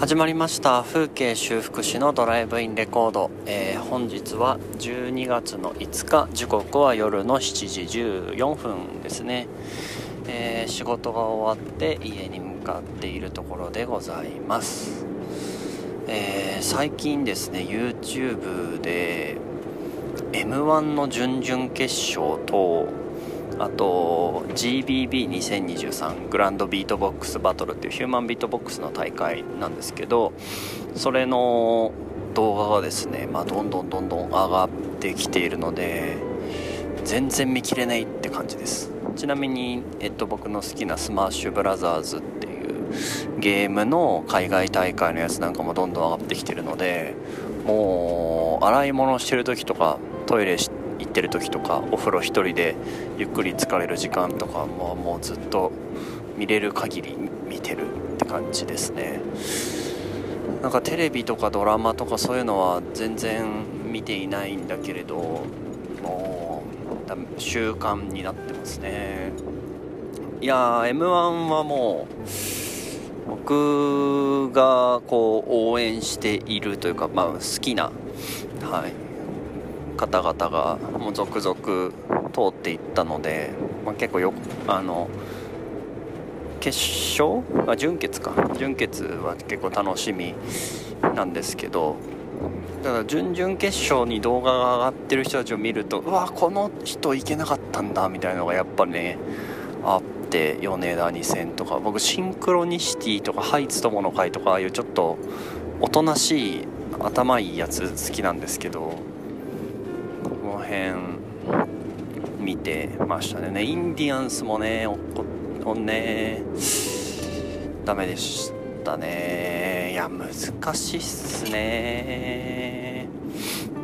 始まりました。風景修復師のドライブインレコード、えー、本日は12月の5日。時刻は夜の7時14分ですね、えー、仕事が終わって家に向かっているところでございます、えー、最近ですね YouTube で m 1の準々決勝とあと GBB2023 グランドビートボックスバトルっていうヒューマンビートボックスの大会なんですけどそれの動画がですね、まあ、どんどんどんどん上がってきているので全然見切れないって感じです。ちなみに、えっと、僕の好きなスマッシュブラザーズっていうゲームの海外大会のやつなんかもどんどん上がってきてるのでもう洗い物してる時とかトイレしてってる時とかお風呂1人でゆっくり浸かれる時間とかももうずっと見れる限り見てるって感じですね。なんかテレビとかドラマとかそういうのは全然見ていないんだけれどもう習慣になってますね。いや m 1はもう僕がこう応援しているというか、まあ、好きな、はい、方々がもう続々通っていったので、まあ、結構よあの決勝？あ準決か。準決は結構楽しみなんですけどだから準々決勝に動画が上がってる人たちを見るとうわこの人いけなかったんだみたいなのがやっぱねあって米田2000とか。僕シンクロニシティとかハイツ友の会とかああいうちょっとおとなしい頭いいやつ好きなんですけど辺見てましたね。インディアンスもねおこねダメでしたね。いや難しいっすね。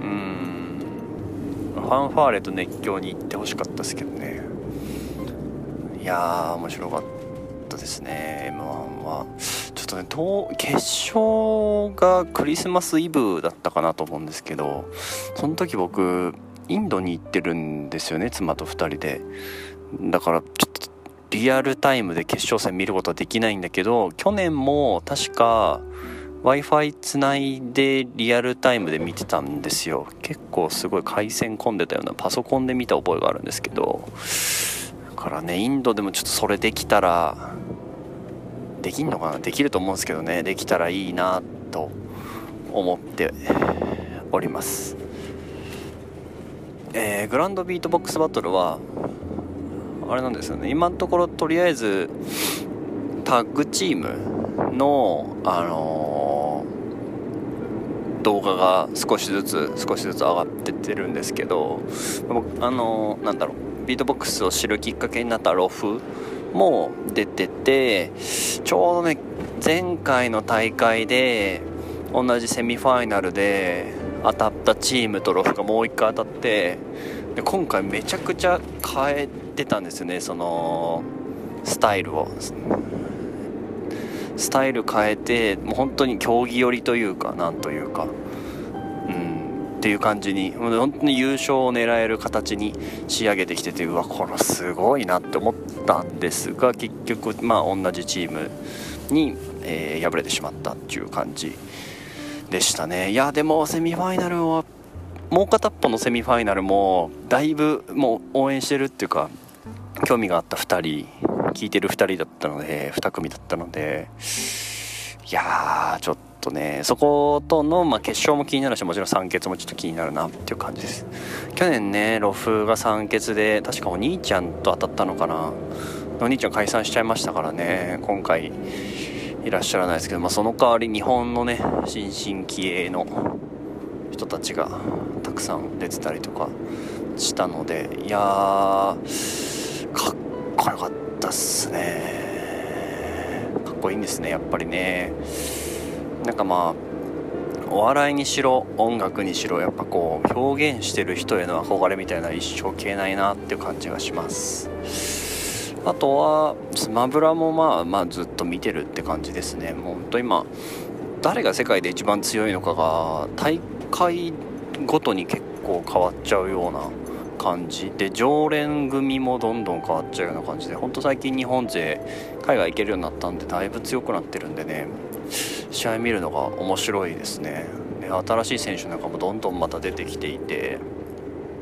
うん。ファンファーレと熱狂に行ってほしかったですけどね。いや面白かったですね。m 1は。ちょっとね決勝がクリスマスイブだったかなと思うんですけどその時僕インドに行ってるんですよね妻と2人で。だからちょっとリアルタイムで決勝戦見ることはできないんだけど去年も確か w i f i つないでリアルタイムで見てたんですよ。結構すごい回線混んでたようなパソコンで見た覚えがあるんですけど。だからねインドでもちょっとそれできたらできんのかな？できると思うんですけどね。できたらいいなと思っております。えー、グランドビートボックスバトルはあれなんですよね。今のところとりあえずタッグチームの、あのー、動画が少しずつ少しずつ上がってってるんですけどあのー、なんだろう。ビートボックスを知るきっかけになったロフも出ててちょうどね前回の大会で同じセミファイナルで当たったチームとロフがもう1回当たってで今回めちゃくちゃ変えてたんですよねそのスタイルを。スタイル変えてもう本当に競技寄りというかなんというか。うんっていう感じに。本当に優勝を狙える形に仕上げてきててうわこれすごいなって思ったんですが結局まあ同じチームに、えー、敗れてしまったっていう感じ。でしたね。いやでもセミファイナルはもう片っぽのセミファイナルもだいぶもう応援してるっていうか興味があった2人聞いてる2人だったので2組だったのでいやーちょっとねそことの、まあ、決勝も気になるしもちろん酸欠もちょっと気になるなっていう感じです。去年ねロフが酸欠で確かお兄ちゃんと当たったのかな。お兄ちゃん解散しちゃいましたからね今回。いらっしゃらないですけど、まあ、その代わり日本のね新進気鋭の人たちがたくさん出てたりとかしたのでいやかっこよかったっすね。かっこいいんですねやっぱりね。なんかまあお笑いにしろ音楽にしろやっぱこう表現してる人への憧れみたいな一生消えないなっていう感じがします。あとはスマブラもまあまあずっと見てるって感じですね。もうほんと今誰が世界で一番強いのかが大会ごとに結構変わっちゃうような感じ。で常連組もどんどん変わっちゃうような感じでほんと最近日本勢海外行けるようになったんでだいぶ強くなってるんでね。試合見るのが面白いですね。で新しい選手なんかもどんどんまた出てきていて。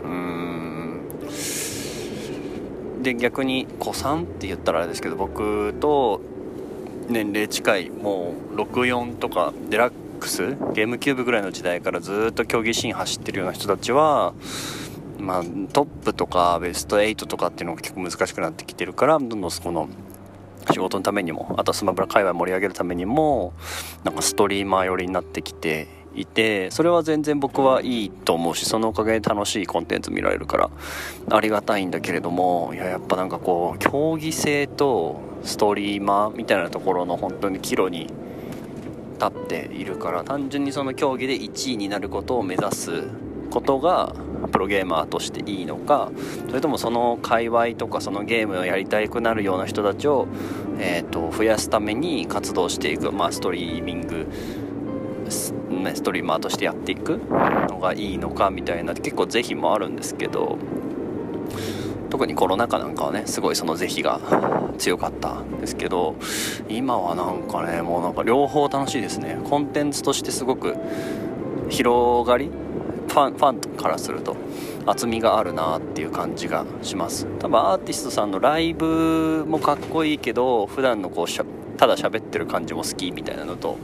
うーん。で逆に子さんって言ったらあれですけど僕と年齢近いもう64とかデラックスゲームキューブぐらいの時代からずっと競技シーン走ってるような人たちはまあ、トップとかベスト8とかっていうのが結構難しくなってきてるからどんどんその仕事のためにもあとはスマブラ界隈盛り上げるためにもなんかストリーマー寄りになってきていてそれは全然僕はいいと思うしそのおかげで楽しいコンテンツ見られるからありがたいんだけれどもいややっぱなんかこう競技性とストリーマーみたいなところの本当に岐路に立っているから単純にその競技で1位になることを目指すことがプロゲーマーとしていいのかそれともその界隈とかそのゲームをやりたくなるような人たちを、えーと、増やすために活動していく、まあ、ストリーミングスストリーマーとしてやっていくのがいいのかみたいな結構是非もあるんですけど特にコロナ禍なんかはねすごいその是非が強かったんですけど今はなんかねもうなんか両方楽しいですね。コンテンツとしてすごく広がりファンファンからすると厚みがあるなっていう感じがします。多分アーティストさんのライブもかっこいいけど普段のこうしゃただ喋ってる感じも好きみたいなのと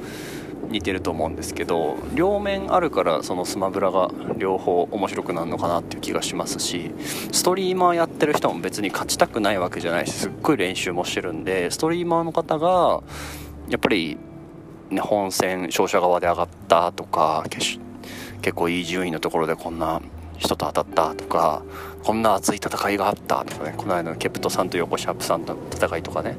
似てると思うんですけど両面あるからそのスマブラが両方面白くなるのかなっていう気がしますしストリーマーやってる人も別に勝ちたくないわけじゃないしすっごい練習もしてるんでストリーマーの方がやっぱり、ね、本戦勝者側で上がったとか結構いい順位のところでこんな人と当たったとかこんな熱い戦いがあったとかねこの間のケプトさんと横シャープさんの戦いとかね。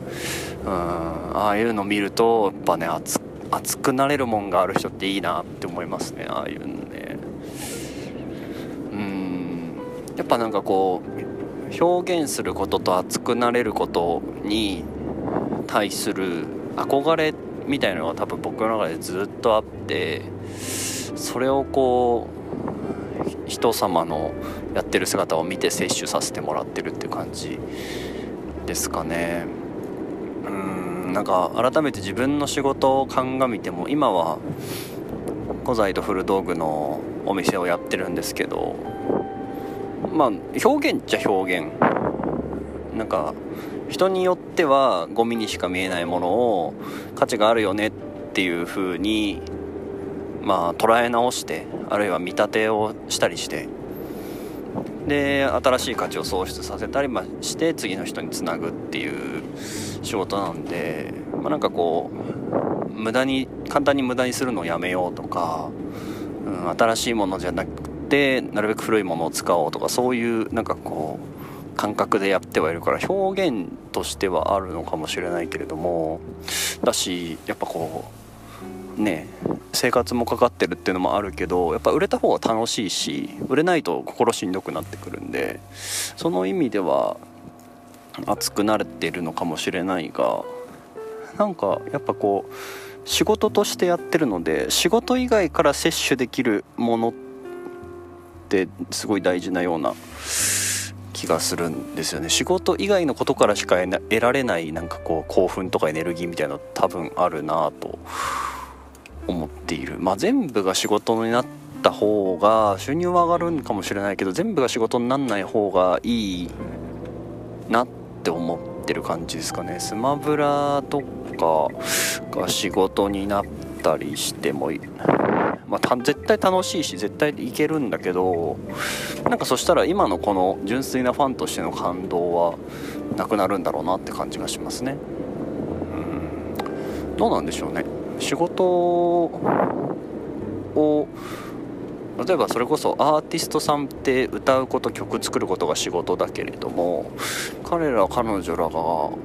うんああいうの見るとやっぱね熱熱くなれるもんがある人っていいなって思いますねああいうのね。うん。やっぱなんかこう表現することと熱くなれることに対する憧れみたいなのが多分僕の中でずっとあってそれをこう人様のやってる姿を見て摂取させてもらってるって感じですかね。うん。なんか改めて自分の仕事を鑑みても今は古材と古道具のお店をやってるんですけどまあ表現っちゃ表現。なんか人によってはゴミにしか見えないものを価値があるよねっていう風にまあ捉え直してあるいは見立てをしたりしてで新しい価値を創出させたりして次の人につなぐっていう仕事なんで、まあ、なんかこう無駄に簡単に無駄にするのをやめようとか、うん、新しいものじゃなくてなるべく古いものを使おうとかそういうなんかこう感覚でやってはいるから表現としてはあるのかもしれないけれどもだしやっぱこうね生活もかかってるっていうのもあるけどやっぱ売れた方が楽しいし売れないと心しんどくなってくるんでその意味では熱くなれてるのかもしれないがなんかやっぱこう仕事としてやってるので仕事以外から摂取できるものってすごい大事なような気がするんですよね。仕事以外のことからしか得られないなんかこう興奮とかエネルギーみたいなの多分あるなと思っている。まあ全部が仕事になった方が収入は上がるんかもしれないけど全部が仕事になんない方がいいなってって思ってる感じですかね。スマブラとかが仕事になったりしてもまあ、絶対楽しいし絶対いけるんだけどなんかそしたら今のこの純粋なファンとしての感動はなくなるんだろうなって感じがしますね。うん。どうなんでしょうね。仕事を例えばそれこそアーティストさんって歌うこと曲作ることが仕事だけれども彼ら彼女らがこ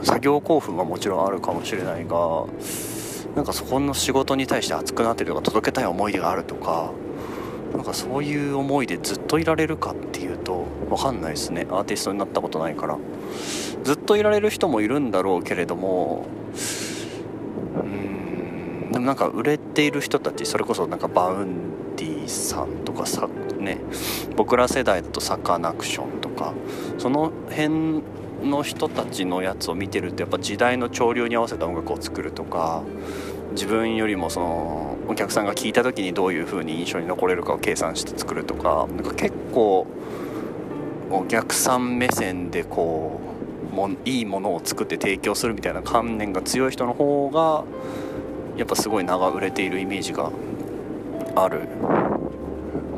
う作業興奮はもちろんあるかもしれないがなんかそこの仕事に対して熱くなってるとか届けたい思い出があるとかなんかそういう思いでずっといられるかっていうと分かんないですね。アーティストになったことないから。ずっといられる人もいるんだろうけれどもうんでもなんか売れている人たちそれこそなんか Vaundy さんとかさね僕ら世代だとサカナクションとかその辺の人たちのやつを見てるとやっぱ時代の潮流に合わせた音楽を作るとか自分よりもそのお客さんが聴いた時にどういう風に印象に残れるかを計算して作るとかなんか結構お客さん目線でこうもいいものを作って提供するみたいな観念が強い人の方がやっぱすごい名が売れているイメージがある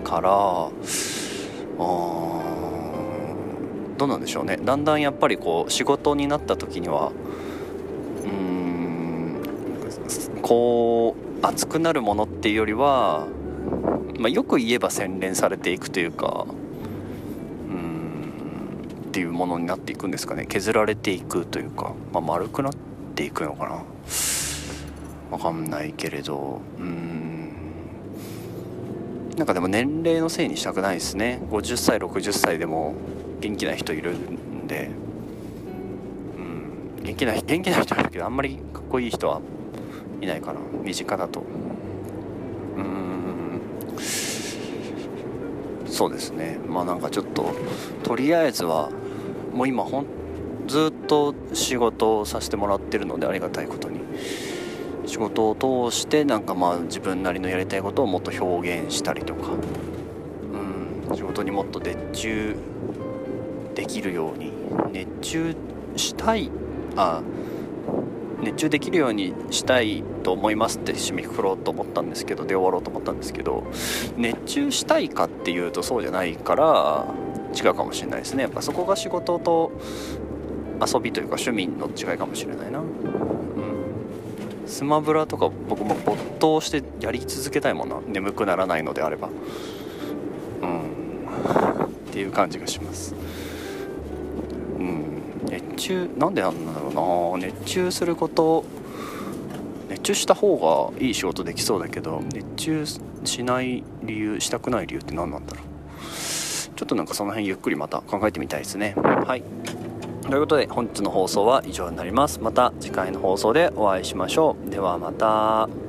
からあどうなんでしょうね。だんだんやっぱりこう仕事になった時にはうーんこう熱くなるものっていうよりは、まあ、よく言えば洗練されていくというかうんっていうものになっていくんですかね。削られていくというか、まあ、丸くなっていくのかな。わかんないけれど。うん。なんかでも年齢のせいにしたくないですね。50歳60歳でも元気な人いるんで、うん、元気な元気な人いるけどあんまりかっこいい人はいないかな。身近だと。うん。そうですね。まあなんかちょっととりあえずはもう今ほんずっと仕事をさせてもらってるのでありがたいことに。仕事を通してなんかまあ自分なりのやりたいことをもっと表現したりとか、うん、仕事にもっと熱中できるように熱中したいあ熱中できるようにしたいと思いますって締めくくろうと思ったんですけどで終わろうと思ったんですけど熱中したいかっていうとそうじゃないから違うかもしれないですね。やっぱそこが仕事と遊びというか趣味の違いかもしれないな。スマブラとか僕も没頭してやり続けたいもんな眠くならないのであれば。うん。っていう感じがします。うん。熱中なんでなんだろうな。熱中すること熱中した方がいい仕事できそうだけど熱中しない理由したくない理由って何なんだろう。ちょっとなんかその辺ゆっくりまた考えてみたいですね。はい。ということで本日の放送は以上になります。また次回の放送でお会いしましょう。ではまた。